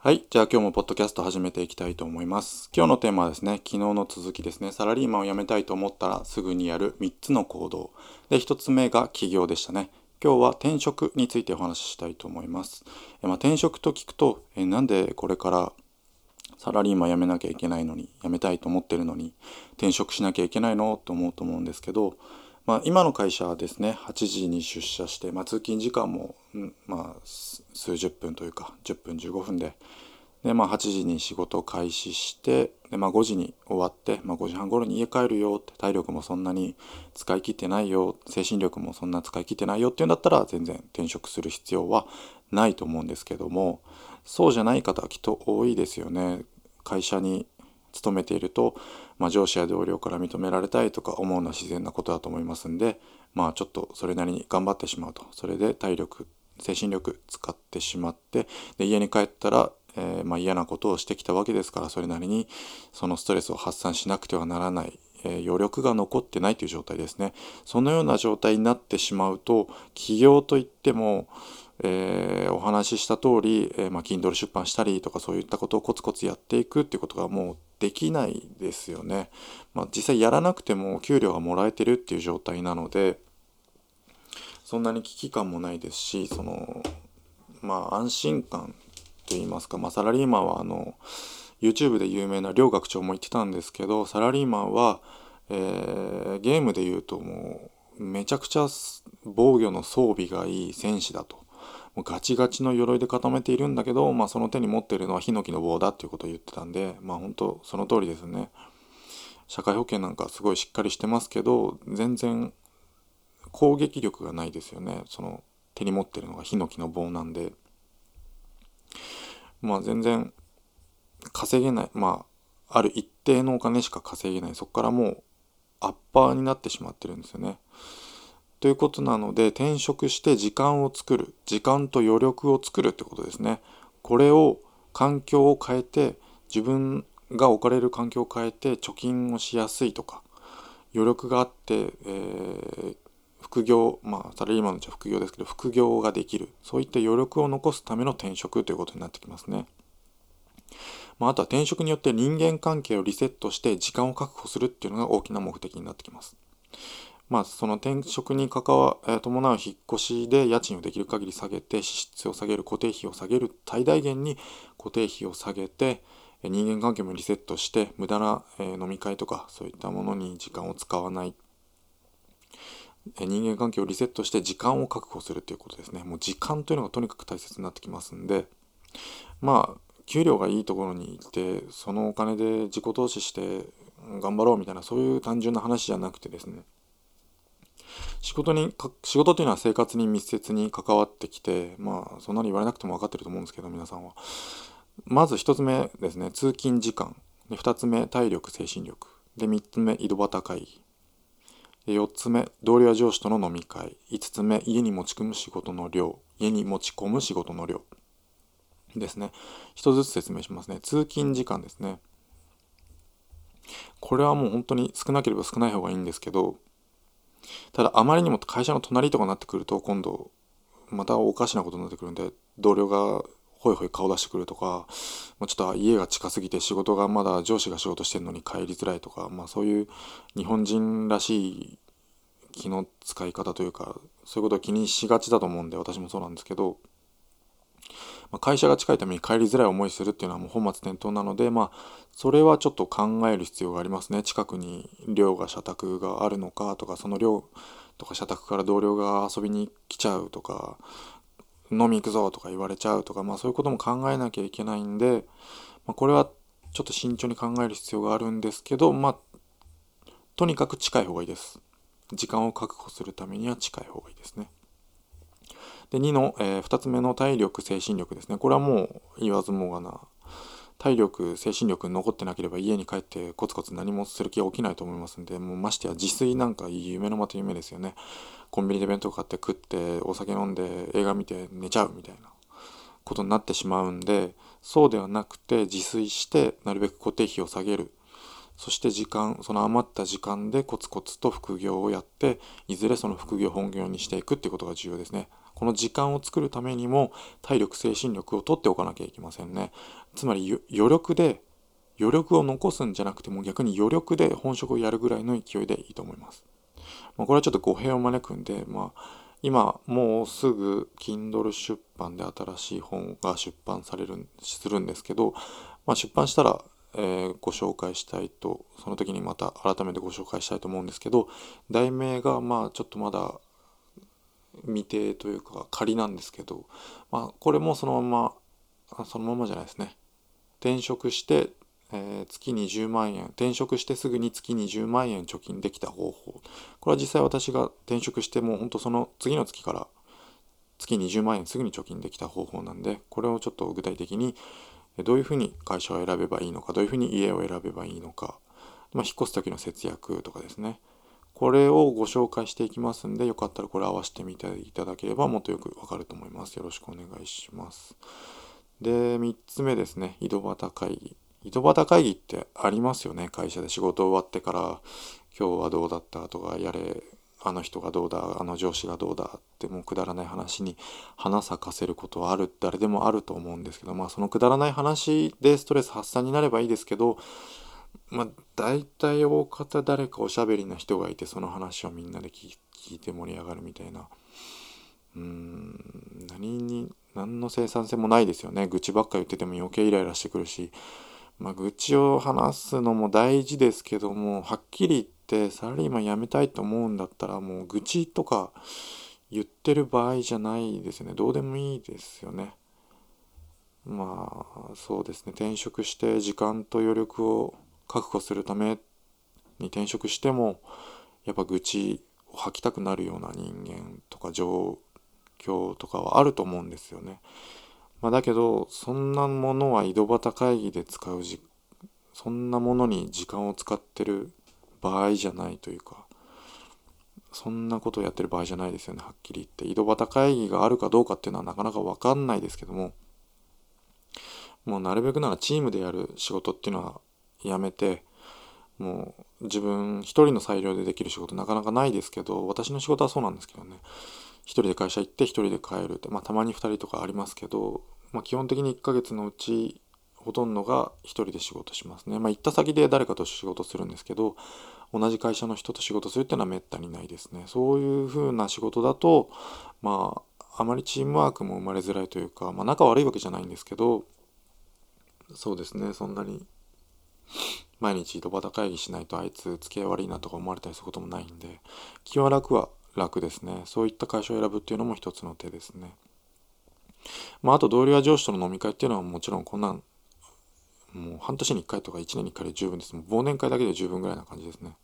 はい。じゃあ今日もポッドキャスト始めていきたいと思います。今日のテーマはですね、昨日の続きですね、サラリーマンを辞めたいと思ったらすぐにやる3つの行動。で、1つ目が起業でしたね。今日は転職についてお話ししたいと思います。えまあ、転職と聞くとえ、なんでこれからサラリーマン辞めなきゃいけないのに、辞めたいと思ってるのに、転職しなきゃいけないの？と思うと思うんですけど、まあ、今の会社はですね8時に出社して、まあ、通勤時間も、うんまあ、数十分というか10分15分でで、まあ、8時に仕事を開始してで、まあ、5時に終わって、まあ、5時半頃に家帰るよって体力もそんなに使い切ってないよ精神力もそんな使い切ってないよっていうんだったら全然転職する必要はないと思うんですけどもそうじゃない方はきっと多いですよね。会社に勤めていると、まあ、上司や同僚から認められたいとか思うのは自然なことだと思いますんでまあちょっとそれなりに頑張ってしまうと。それで体力精神力使ってしまってで家に帰ったら、えー、まあ、嫌なことをしてきたわけですからそれなりにそのストレスを発散しなくてはならない、え、余力が残ってないという状態ですね。そのような状態になってしまうと起業といってもえー、お話しした通り、えー、まあ、Kindle 出版したりとかそういったことをコツコツやっていくっていうことがもうできないですよね。まあ、実際やらなくても給料がもらえてるっていう状態なのでそんなに危機感もないですしそのまあ安心感といいますか、まあ、サラリーマンはあの YouTube で有名な両学長も言ってたんですけどサラリーマンは、えー、ゲームで言うともうめちゃくちゃ防御の装備がいい戦士だと。もうガチガチの鎧で固めているんだけど、まあ、その手に持っているのはヒノキの棒だっていうことを言ってたんでまあ本当その通りですね。社会保険なんかすごいしっかりしてますけど全然攻撃力がないですよね。その手に持ってるのがヒノキの棒なんで。まあ全然稼げない。まあある一定のお金しか稼げない。そこからもうアッパーになってしまってるんですよね。ということなので転職して時間を作る時間と余力を作るってことですね。これを環境を変えて自分が置かれる環境を変えて貯金をしやすいとか余力があって、えー、副業まあサラリーマンのうちは副業ですけど副業ができるそういった余力を残すための転職ということになってきますね。まあ、あとは転職によって人間関係をリセットして時間を確保するっていうのが大きな目的になってきます。まあ、その転職に関わ、え伴う引っ越しで家賃をできる限り下げて支出を下げる固定費を下げる最大限に固定費を下げて人間関係もリセットして無駄な、え飲み会とかそういったものに時間を使わない。人間関係をリセットして時間を確保するということですね。もう時間というのがとにかく大切になってきますんで。まあ給料がいいところに行ってそのお金で自己投資して頑張ろうみたいなそういう単純な話じゃなくてですね。仕事に仕事というのは生活に密接に関わってきてまあそんなに言われなくても分かってると思うんですけど皆さんは。まず1つ目ですね通勤時間。で2つ目体力精神力。で3つ目井戸端会議。で4つ目同僚や上司との飲み会。5つ目家に持ち込む仕事の量。家に持ち込む仕事の量。ですね。1つずつ説明しますね。通勤時間ですね。これはもう本当に少なければ少ない方がいいんですけどただあまりにも会社の隣とかになってくると今度またおかしなことになってくるんで同僚がほいほい顔出してくるとか、まあ、ちょっと家が近すぎて仕事がまだ上司が仕事してるのに帰りづらいとか、まあ、そういう日本人らしい気の使い方というかそういうことを気にしがちだと思うんで私もそうなんですけどま、会社が近いために帰りづらい思いするっていうのはもう本末転倒なので、まあ、それはちょっと考える必要がありますね。近くに寮が社宅があるのかとか、その寮とか社宅から同僚が遊びに来ちゃうとか、飲み行くぞとか言われちゃうとか、まあそういうことも考えなきゃいけないんで、まあ、これはちょっと慎重に考える必要があるんですけど、まあ、とにかく近い方がいいです。時間を確保するためには近い方がいいですね。で2の、えー、2つ目の体力精神力ですね。これはもう言わずもがな。体力精神力残ってなければ家に帰ってコツコツ何もする気は起きないと思いますんでもうましてや自炊なんか夢のまた夢ですよね。コンビニで弁当買って食ってお酒飲んで映画見て寝ちゃうみたいなことになってしまうんでそうではなくて自炊してなるべく固定費を下げる。そして時間その余った時間でコツコツと副業をやっていずれその副業本業にしていくっていうことが重要ですね。この時間を作るためにも体力精神力を取っておかなきゃいけませんね。つまり余力で余力を残すんじゃなくても逆に余力で本職をやるぐらいの勢いでいいと思います、まあ、これはちょっと語弊を招くんでまあ今もうすぐ Kindle 出版で新しい本が出版されるするんですけど、まあ、出版したらえー、ご紹介したいとその時にまた改めてご紹介したいと思うんですけど題名がまあちょっとまだ未定というか仮なんですけど、まあ、これもそのままそのままじゃないですね。転職して、えー、月に10万円転職してすぐに月に10万円貯金できた方法。これは実際私が転職してもうほんとその次の月から月20万円すぐに貯金できた方法なんでこれをちょっと具体的にどういうふうに会社を選べばいいのかどういうふうに家を選べばいいのか、まあ、引っ越す時の節約とかですね。これをご紹介していきますんでよかったらこれ合わせてみていただければもっとよくわかると思います。よろしくお願いします。で3つ目ですね。井戸端会議。井戸端会議ってありますよね会社で。仕事終わってから今日はどうだったとかやれあの人がどうだあの上司がどうだってもうくだらない話に花咲かせることはある誰でもあると思うんですけどまあそのくだらない話でストレス発散になればいいですけどまあ大体大方誰かおしゃべりな人がいてその話をみんなで聞いて盛り上がるみたいな。うん何に何の生産性もないですよね。愚痴ばっか言ってても余計イライラしてくるし。まあ愚痴を話すのも大事ですけどもはっきり言ってってサラリーマン辞めたいと思うんだったらもう愚痴とか言ってる場合じゃないですね。どうでもいいですよね。まあそうですね。転職して時間と余力を確保するために転職してもやっぱ愚痴を吐きたくなるような人間とか状況とかはあると思うんですよね。まあ、だけどそんなものは井戸端会議で使うじそんなものに時間を使ってる場合じゃないというかそんなことをやってる場合じゃないですよねはっきり言って井戸端会議があるかどうかっていうのはなかなか分かんないですけどももうなるべくならチームでやる仕事っていうのはやめてもう自分一人の裁量でできる仕事なかなかないですけど私の仕事はそうなんですけどね一人で会社行って一人で帰るってまあたまに二人とかありますけど、まあ、基本的に1ヶ月のうちほとんどが一人で仕事しますね。まあ、行った先で誰かと仕事するんですけど、同じ会社の人と仕事するっていうのはめったにないですね。そういう風な仕事だと、まあ、あまりチームワークも生まれづらいというか、まあ、仲悪いわけじゃないんですけど、そうですね、そんなに毎日井戸端会議しないとあいつ付き合い悪いなとか思われたりすることもないんで、気は楽は楽ですね。そういった会社を選ぶっていうのも一つの手ですね。まあ、あと同僚や上司との飲み会っていうのはもちろんこんなんもう半年に1回とか1年に1回で十分です。もう忘年会だけで十分ぐらいな感じですね。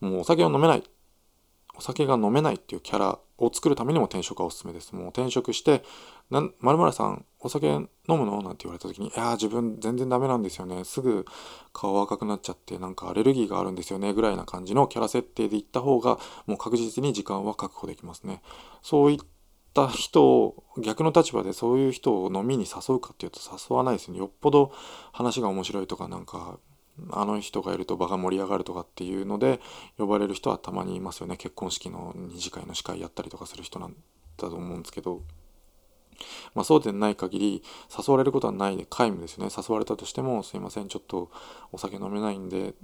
もうお酒を飲めない。お酒が飲めないっていうキャラを作るためにも転職がおすすめです。もう転職して、まるまるさん、お酒飲むの？なんて言われた時に、いや自分全然ダメなんですよね。すぐ顔赤くなっちゃって、なんかアレルギーがあるんですよね。ぐらいな感じのキャラ設定でいった方が、もう確実に時間は確保できますね。そういった人を逆の立場でそういう人を飲みに誘うかっていうと誘わないですねよっぽど話が面白いとかなんかあの人がいると場が盛り上がるとかっていうので呼ばれる人はたまにいますよね結婚式の二次会の司会やったりとかする人なんだと思うんですけどまあそうでない限り誘われることはないで皆無ですよね誘われたとしてもすいませんちょっとお酒飲めないんで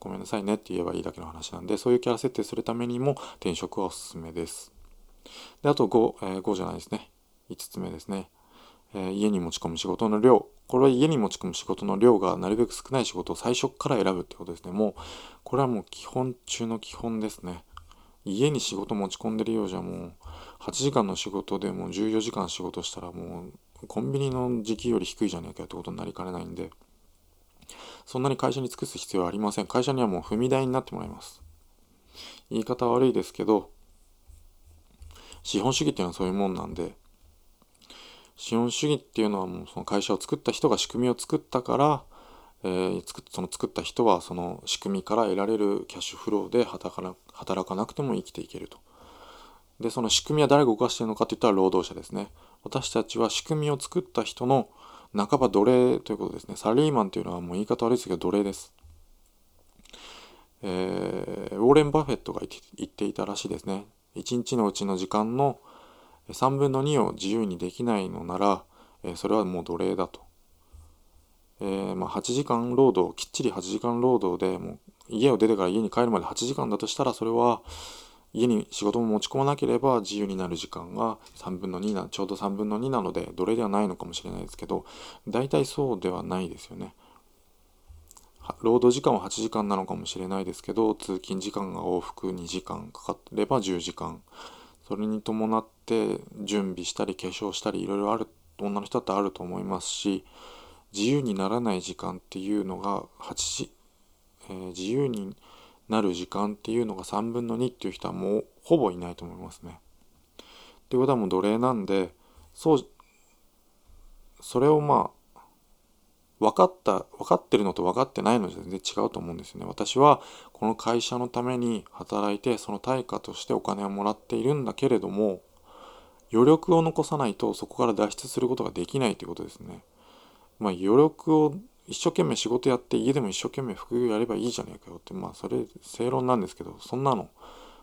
ごめんなさいねって言えばいいだけの話なんでそういうキャラ設定するためにも転職はおすすめです。であと5、えー、5じゃないですね。5つ目ですね。えー、家に持ち込む仕事の量。これは家に持ち込む仕事の量がなるべく少ない仕事を最初から選ぶってことですね。もう、これはもう基本中の基本ですね。家に仕事持ち込んでるようじゃもう、8時間の仕事でも14時間仕事したらもう、コンビニの時給より低いじゃねえかよってことになりかねないんで、そんなに会社に尽くす必要はありません。会社にはもう踏み台になってもらいます。言い方悪いですけど、資本主義っていうのはそういうもんなんで資本主義っていうのはもうその会社を作った人が仕組みを作ったから、えー、その作った人はその仕組みから得られるキャッシュフローで働かな働かなくても生きていけると。でその仕組みは誰が動かしているのかって言ったら労働者ですね。私たちは仕組みを作った人の半ば奴隷ということですね。サラリーマンというのはもう言い方悪いですけど奴隷です。えー、ウォーレン・バフェットが言っていたらしいですね。1日のうちの時間の3分の2を自由にできないのなら、えそれはもう奴隷だと。えー、まあ、8時間労働きっちり8時間労働でもう家を出てから家に帰るまで8時間だとしたらそれは家に仕事も持ち込まなければ自由になる時間が3分の2なちょうど3分の2なので奴隷ではないのかもしれないですけど大体そうではないですよね。労働時間は8時間なのかもしれないですけど通勤時間が往復2時間かかれば10時間それに伴って準備したり化粧したりいろいろある女の人だってあると思いますし自由にならない時間っていうのが8時、えー、自由になる時間っていうのが3分の2っていう人はもうほぼいないと思いますね。っていうことはもう奴隷なんでそうそれをまあ分かった分かってるのと分かってないのじゃ全然違うと思うんですよね。私はこの会社のために働いてその対価としてお金をもらっているんだけれども余力を残さないとそこから脱出することができないということですね。まあ余力を一生懸命仕事やって家でも一生懸命副業やればいいじゃねえかよってまあそれ正論なんですけどそんなの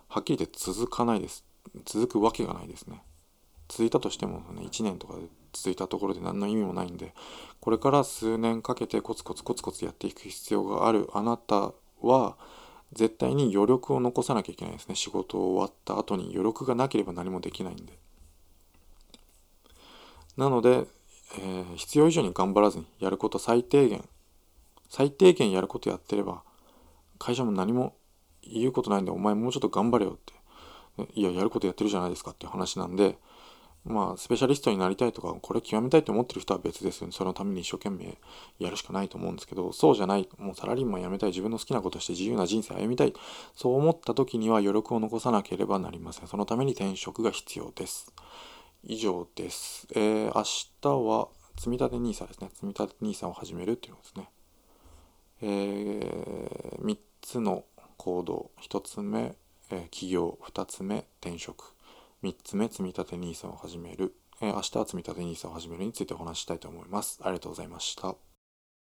はっきり言って続かないです。続くわけがないですね。続いたとしても、ね、1年とかで続いたところで何の意味もないんでこれから数年かけてコツコツコツコツやっていく必要があるあなたは絶対に余力を残さなきゃいけないですね仕事終わった後に余力がなければ何もできないんでなので、えー、必要以上に頑張らずにやること最低限最低限やることやってれば会社も何も言うことないんでお前もうちょっと頑張れよっていややることやってるじゃないですかっていう話なんでまあ、スペシャリストになりたいとか、これ極めたいと思ってる人は別ですよね。そのために一生懸命やるしかないと思うんですけど、そうじゃない、もうサラリーマン辞めたい、自分の好きなことして自由な人生歩みたい、そう思った時には余力を残さなければなりません。そのために転職が必要です。以上です。えー、明日は積立 NISA ですね。積立 NISA を始めるっていうのですね。えー、3つの行動。1つ目、えー、起業。2つ目、転職。3つ目、積立 NISA を始める。えー、明日は積立 NISA を始めるについてお話したいと思います。ありがとうございました。